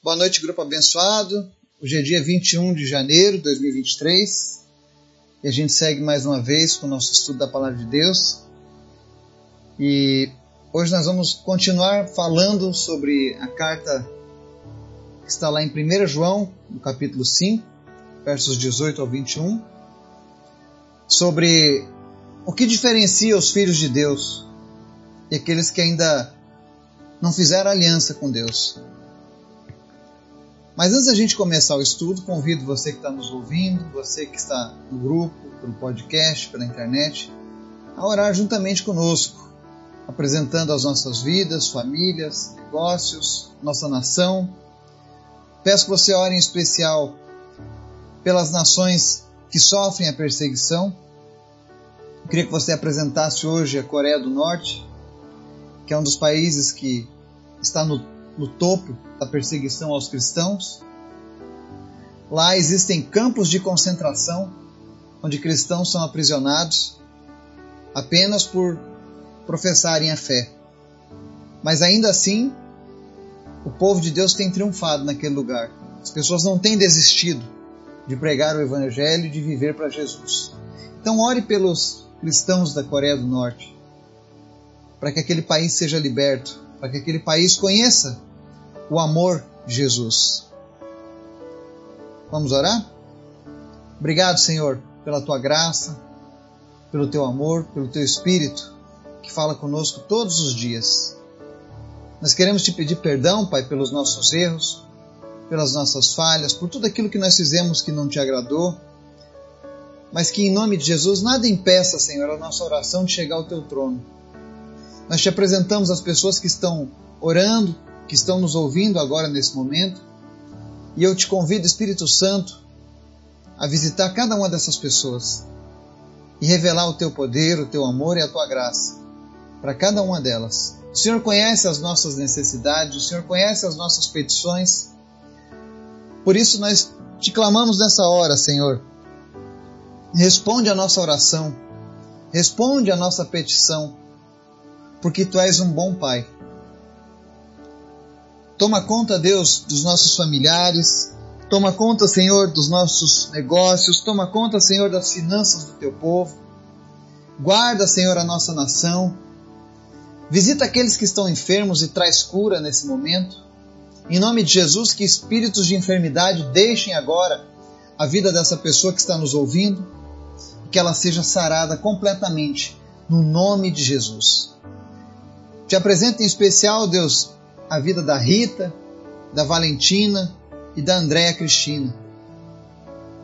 Boa noite, grupo abençoado. Hoje é dia 21 de janeiro de 2023 e a gente segue mais uma vez com o nosso estudo da Palavra de Deus. E hoje nós vamos continuar falando sobre a carta que está lá em 1 João, no capítulo 5, versos 18 ao 21, sobre o que diferencia os filhos de Deus e aqueles que ainda não fizeram aliança com Deus. Mas antes da gente começar o estudo, convido você que está nos ouvindo, você que está no grupo, pelo podcast, pela internet, a orar juntamente conosco, apresentando as nossas vidas, famílias, negócios, nossa nação. Peço que você ore em especial pelas nações que sofrem a perseguição. Eu queria que você apresentasse hoje a Coreia do Norte, que é um dos países que está no no topo da perseguição aos cristãos. Lá existem campos de concentração onde cristãos são aprisionados apenas por professarem a fé. Mas ainda assim, o povo de Deus tem triunfado naquele lugar. As pessoas não têm desistido de pregar o Evangelho e de viver para Jesus. Então, ore pelos cristãos da Coreia do Norte, para que aquele país seja liberto, para que aquele país conheça o amor Jesus. Vamos orar? Obrigado, Senhor, pela tua graça, pelo teu amor, pelo teu espírito que fala conosco todos os dias. Nós queremos te pedir perdão, Pai, pelos nossos erros, pelas nossas falhas, por tudo aquilo que nós fizemos que não te agradou, mas que em nome de Jesus nada impeça, Senhor, a nossa oração de chegar ao teu trono. Nós te apresentamos as pessoas que estão orando, que estão nos ouvindo agora nesse momento. E eu te convido, Espírito Santo, a visitar cada uma dessas pessoas e revelar o teu poder, o teu amor e a tua graça para cada uma delas. O Senhor conhece as nossas necessidades, o Senhor conhece as nossas petições. Por isso nós te clamamos nessa hora, Senhor. Responde a nossa oração, responde a nossa petição, porque tu és um bom Pai Toma conta, Deus, dos nossos familiares. Toma conta, Senhor, dos nossos negócios. Toma conta, Senhor, das finanças do teu povo. Guarda, Senhor, a nossa nação. Visita aqueles que estão enfermos e traz cura nesse momento. Em nome de Jesus, que espíritos de enfermidade deixem agora a vida dessa pessoa que está nos ouvindo e que ela seja sarada completamente, no nome de Jesus. Te apresento em especial, Deus, a vida da Rita, da Valentina e da Andréa Cristina.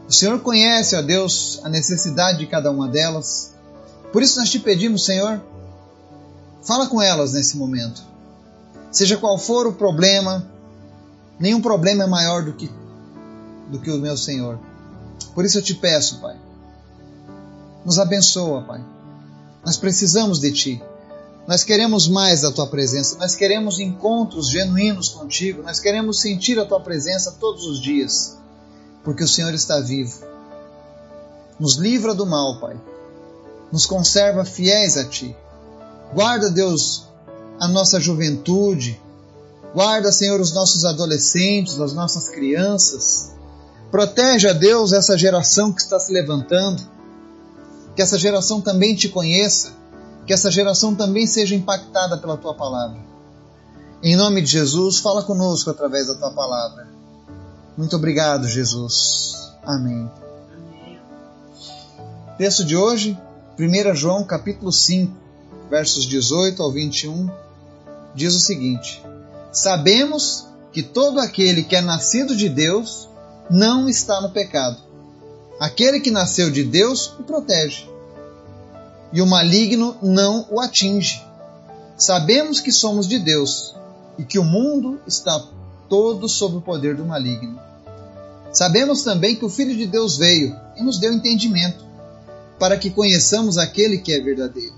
O Senhor conhece, ó Deus, a necessidade de cada uma delas. Por isso nós te pedimos, Senhor, fala com elas nesse momento. Seja qual for o problema, nenhum problema é maior do que, do que o meu Senhor. Por isso eu te peço, Pai, nos abençoa, Pai. Nós precisamos de Ti. Nós queremos mais da tua presença, nós queremos encontros genuínos contigo, nós queremos sentir a tua presença todos os dias, porque o Senhor está vivo. Nos livra do mal, Pai. Nos conserva fiéis a ti. Guarda, Deus, a nossa juventude. Guarda, Senhor, os nossos adolescentes, as nossas crianças. Protege, Deus, essa geração que está se levantando. Que essa geração também te conheça que essa geração também seja impactada pela tua palavra. Em nome de Jesus, fala conosco através da tua palavra. Muito obrigado, Jesus. Amém. Texto de hoje, 1 João capítulo 5, versos 18 ao 21, diz o seguinte: Sabemos que todo aquele que é nascido de Deus não está no pecado. Aquele que nasceu de Deus o protege e o maligno não o atinge. Sabemos que somos de Deus e que o mundo está todo sob o poder do maligno. Sabemos também que o Filho de Deus veio e nos deu entendimento, para que conheçamos aquele que é verdadeiro.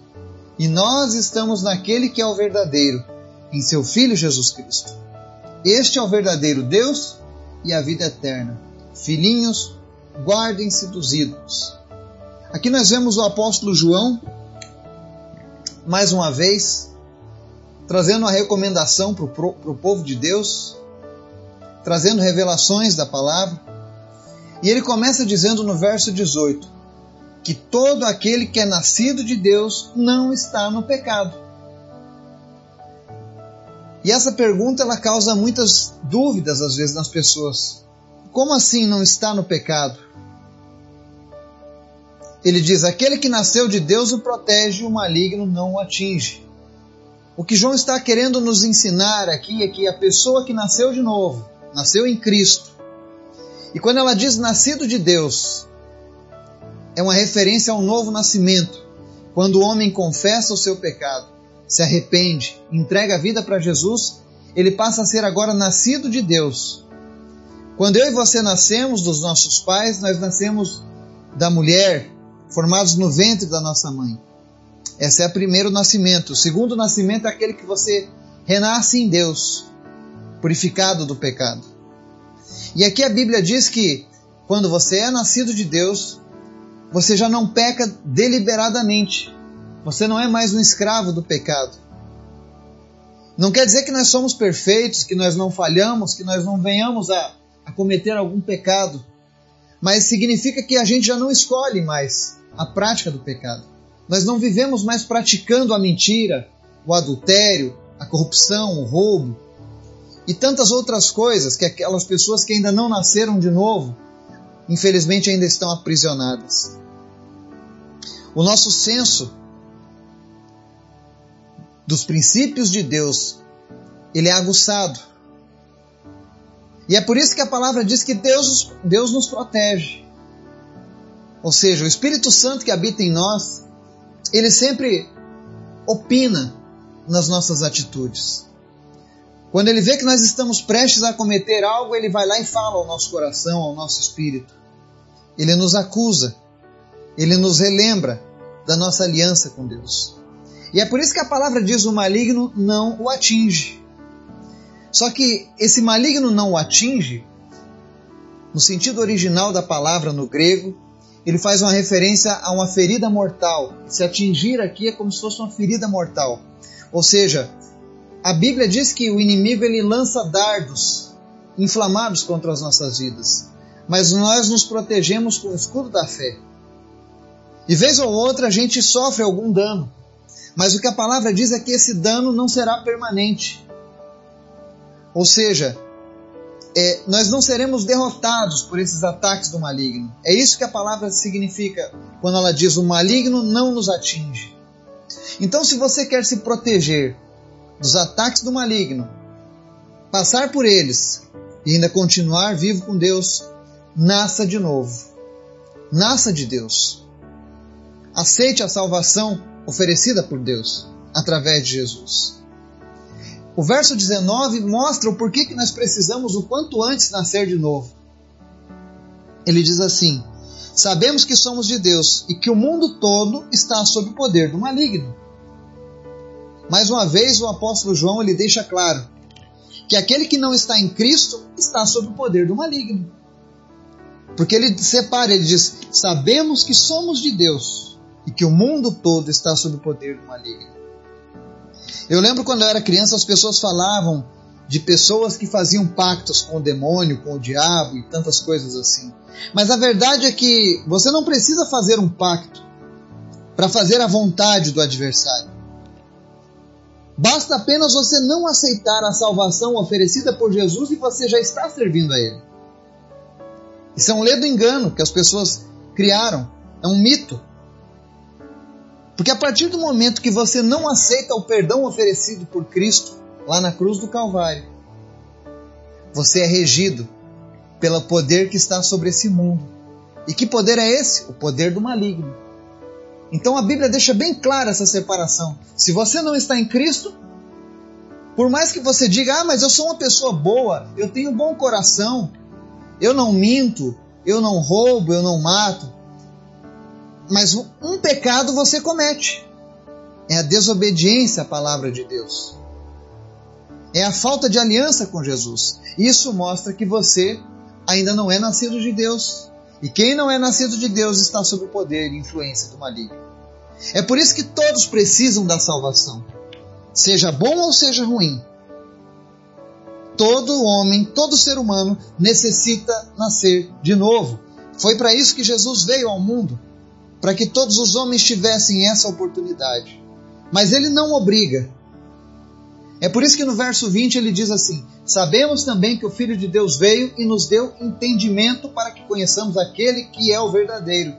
E nós estamos naquele que é o verdadeiro, em seu Filho Jesus Cristo. Este é o verdadeiro Deus e a vida eterna. Filhinhos, guardem-se dos ídolos. Aqui nós vemos o apóstolo João, mais uma vez, trazendo uma recomendação para o povo de Deus, trazendo revelações da palavra. E ele começa dizendo no verso 18 que todo aquele que é nascido de Deus não está no pecado. E essa pergunta ela causa muitas dúvidas às vezes nas pessoas. Como assim não está no pecado? Ele diz: aquele que nasceu de Deus o protege e o maligno não o atinge. O que João está querendo nos ensinar aqui é que a pessoa que nasceu de novo, nasceu em Cristo, e quando ela diz nascido de Deus, é uma referência ao novo nascimento. Quando o homem confessa o seu pecado, se arrepende, entrega a vida para Jesus, ele passa a ser agora nascido de Deus. Quando eu e você nascemos dos nossos pais, nós nascemos da mulher, formados no ventre da nossa mãe. Esse é o primeiro nascimento. O segundo nascimento é aquele que você renasce em Deus, purificado do pecado. E aqui a Bíblia diz que quando você é nascido de Deus, você já não peca deliberadamente. Você não é mais um escravo do pecado. Não quer dizer que nós somos perfeitos, que nós não falhamos, que nós não venhamos a, a cometer algum pecado. Mas significa que a gente já não escolhe mais a prática do pecado. Nós não vivemos mais praticando a mentira, o adultério, a corrupção, o roubo e tantas outras coisas que aquelas pessoas que ainda não nasceram de novo, infelizmente ainda estão aprisionadas. O nosso senso dos princípios de Deus, ele é aguçado. E é por isso que a palavra diz que Deus, Deus nos protege. Ou seja, o Espírito Santo que habita em nós, ele sempre opina nas nossas atitudes. Quando ele vê que nós estamos prestes a cometer algo, ele vai lá e fala ao nosso coração, ao nosso espírito. Ele nos acusa, ele nos relembra da nossa aliança com Deus. E é por isso que a palavra diz: o maligno não o atinge. Só que esse maligno não o atinge, no sentido original da palavra no grego, ele faz uma referência a uma ferida mortal. Se atingir aqui é como se fosse uma ferida mortal. Ou seja, a Bíblia diz que o inimigo ele lança dardos inflamados contra as nossas vidas, mas nós nos protegemos com o escudo da fé. De vez ou outra a gente sofre algum dano, mas o que a palavra diz é que esse dano não será permanente. Ou seja, é, nós não seremos derrotados por esses ataques do maligno. É isso que a palavra significa quando ela diz: o maligno não nos atinge. Então, se você quer se proteger dos ataques do maligno, passar por eles e ainda continuar vivo com Deus, nasça de novo. Nasça de Deus. Aceite a salvação oferecida por Deus através de Jesus. O verso 19 mostra o porquê que nós precisamos o quanto antes nascer de novo. Ele diz assim: Sabemos que somos de Deus e que o mundo todo está sob o poder do maligno. Mais uma vez, o apóstolo João ele deixa claro que aquele que não está em Cristo está sob o poder do maligno. Porque ele separa, ele diz: Sabemos que somos de Deus e que o mundo todo está sob o poder do maligno. Eu lembro quando eu era criança, as pessoas falavam de pessoas que faziam pactos com o demônio, com o diabo e tantas coisas assim. Mas a verdade é que você não precisa fazer um pacto para fazer a vontade do adversário. Basta apenas você não aceitar a salvação oferecida por Jesus e você já está servindo a Ele. Isso é um ledo engano que as pessoas criaram, é um mito. Porque a partir do momento que você não aceita o perdão oferecido por Cristo lá na cruz do Calvário, você é regido pelo poder que está sobre esse mundo. E que poder é esse? O poder do maligno. Então a Bíblia deixa bem clara essa separação. Se você não está em Cristo, por mais que você diga, ah, mas eu sou uma pessoa boa, eu tenho um bom coração, eu não minto, eu não roubo, eu não mato, mas um pecado você comete. É a desobediência à palavra de Deus. É a falta de aliança com Jesus. Isso mostra que você ainda não é nascido de Deus. E quem não é nascido de Deus está sob o poder e influência do maligno. É por isso que todos precisam da salvação, seja bom ou seja ruim. todo homem, todo ser humano necessita nascer de novo. Foi para isso que Jesus veio ao mundo, para que todos os homens tivessem essa oportunidade. Mas ele não obriga. É por isso que no verso 20 ele diz assim: Sabemos também que o Filho de Deus veio e nos deu entendimento para que conheçamos aquele que é o verdadeiro.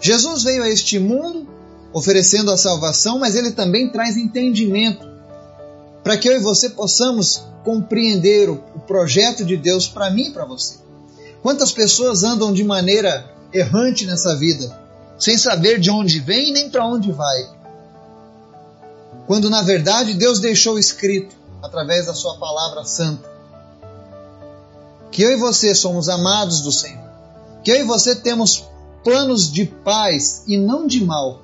Jesus veio a este mundo oferecendo a salvação, mas ele também traz entendimento para que eu e você possamos compreender o, projeto de Deus para mim e para você. Quantas pessoas andam de maneira errante nessa vida, sem saber de onde vem nem para onde vai? Quando na verdade Deus deixou escrito através da Sua palavra santa que eu e você somos amados do Senhor, que eu e você temos planos de paz e não de mal.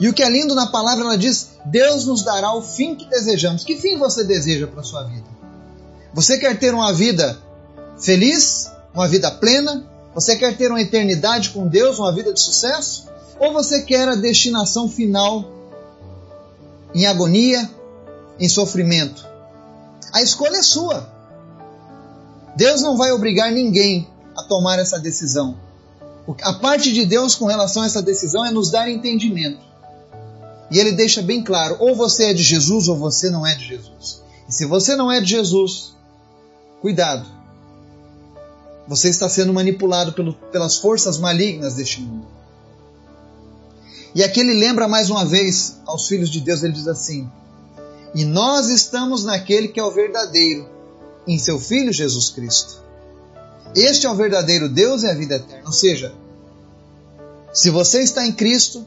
E o que é lindo na palavra, ela diz: Deus nos dará o fim que desejamos. Que fim você deseja para a sua vida? Você quer ter uma vida feliz, uma vida plena? Você quer ter uma eternidade com Deus, uma vida de sucesso? Ou você quer a destinação final em agonia, em sofrimento? A escolha é sua. Deus não vai obrigar ninguém a tomar essa decisão. A parte de Deus com relação a essa decisão é nos dar entendimento. E ele deixa bem claro: ou você é de Jesus ou você não é de Jesus. E se você não é de Jesus, cuidado. Você está sendo manipulado pelo, pelas forças malignas deste mundo. E aqui ele lembra mais uma vez aos filhos de Deus: ele diz assim: E nós estamos naquele que é o verdadeiro, em seu Filho Jesus Cristo. Este é o verdadeiro Deus e a vida eterna. Ou seja, se você está em Cristo,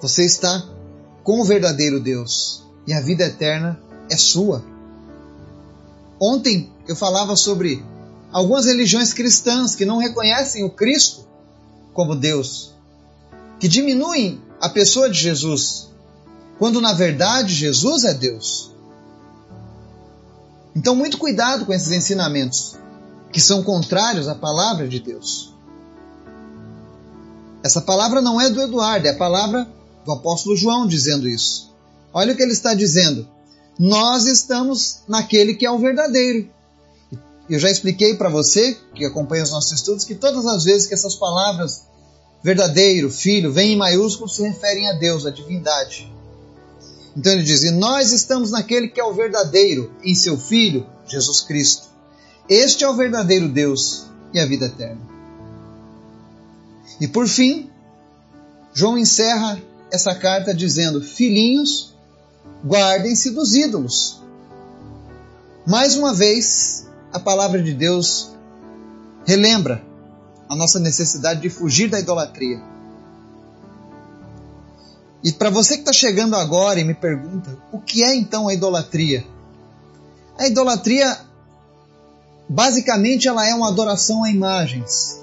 você está com o verdadeiro Deus e a vida eterna é sua. Ontem eu falava sobre algumas religiões cristãs que não reconhecem o Cristo como Deus, que diminuem a pessoa de Jesus, quando na verdade Jesus é Deus. Então, muito cuidado com esses ensinamentos que são contrários à palavra de Deus. Essa palavra não é do Eduardo, é a palavra do apóstolo João dizendo isso. Olha o que ele está dizendo. Nós estamos naquele que é o verdadeiro. Eu já expliquei para você, que acompanha os nossos estudos, que todas as vezes que essas palavras verdadeiro, filho, vêm em maiúsculo, se referem a Deus, a divindade. Então ele diz: E nós estamos naquele que é o verdadeiro, em seu Filho, Jesus Cristo. Este é o verdadeiro Deus e a vida eterna. E por fim, João encerra essa carta dizendo: Filhinhos, guardem-se dos ídolos. Mais uma vez, a palavra de Deus relembra a nossa necessidade de fugir da idolatria. E para você que está chegando agora e me pergunta, o que é então a idolatria? A idolatria, basicamente, ela é uma adoração a imagens.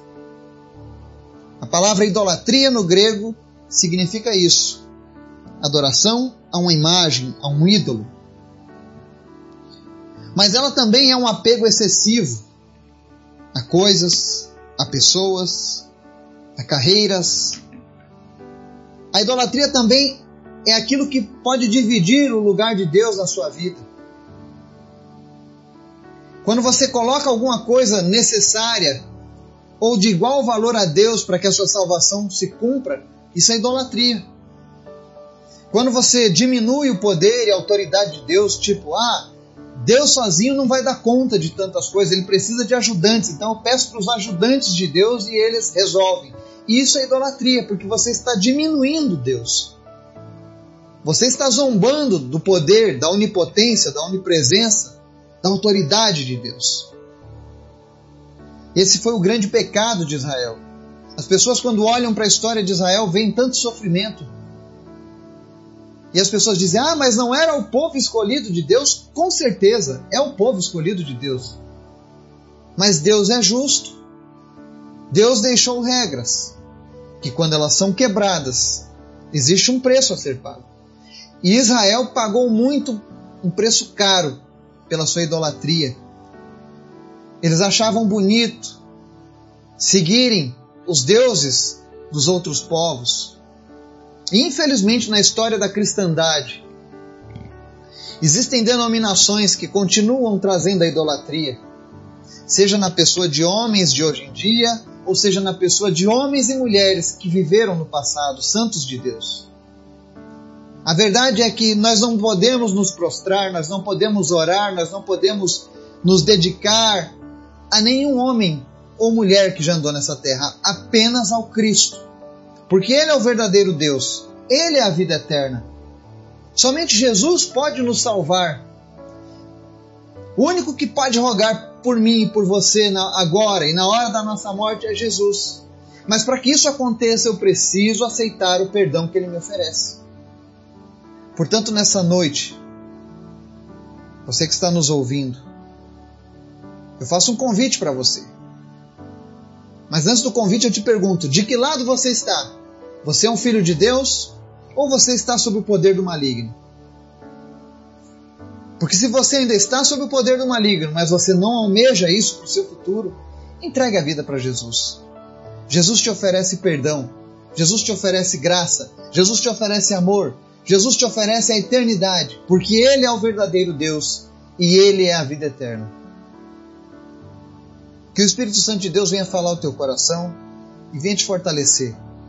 A palavra idolatria no grego significa isso: adoração a uma imagem, a um ídolo. Mas ela também é um apego excessivo a coisas, a pessoas, a carreiras. A idolatria também é aquilo que pode dividir o lugar de Deus na sua vida. Quando você coloca alguma coisa necessária ou de igual valor a Deus para que a sua salvação se cumpra, isso é idolatria. Quando você diminui o poder e a autoridade de Deus, tipo, ah, Deus sozinho não vai dar conta de tantas coisas, ele precisa de ajudantes. Então eu peço para os ajudantes de Deus e eles resolvem. E isso é idolatria, porque você está diminuindo Deus. Você está zombando do poder, da onipotência, da onipresença, da autoridade de Deus. Esse foi o grande pecado de Israel. As pessoas, quando olham para a história de Israel, veem tanto sofrimento. E as pessoas dizem: Ah, mas não era o povo escolhido de Deus? Com certeza, é o povo escolhido de Deus. Mas Deus é justo. Deus deixou regras que, quando elas são quebradas, existe um preço a ser pago. E Israel pagou muito, um preço caro, pela sua idolatria. Eles achavam bonito seguirem os deuses dos outros povos. Infelizmente, na história da cristandade, Existem denominações que continuam trazendo a idolatria, seja na pessoa de homens de hoje em dia, ou seja na pessoa de homens e mulheres que viveram no passado, santos de Deus. A verdade é que nós não podemos nos prostrar, nós não podemos orar, nós não podemos nos dedicar a nenhum homem ou mulher que já andou nessa terra, apenas ao Cristo. Porque Ele é o verdadeiro Deus, Ele é a vida eterna. Somente Jesus pode nos salvar. O único que pode rogar por mim e por você agora e na hora da nossa morte é Jesus. Mas para que isso aconteça, eu preciso aceitar o perdão que Ele me oferece. Portanto, nessa noite, você que está nos ouvindo, eu faço um convite para você. Mas antes do convite, eu te pergunto: de que lado você está? Você é um filho de Deus ou você está sob o poder do maligno? Porque se você ainda está sob o poder do maligno, mas você não almeja isso para o seu futuro, entregue a vida para Jesus. Jesus te oferece perdão, Jesus te oferece graça, Jesus te oferece amor, Jesus te oferece a eternidade, porque Ele é o verdadeiro Deus e Ele é a vida eterna. Que o Espírito Santo de Deus venha falar ao teu coração e venha te fortalecer.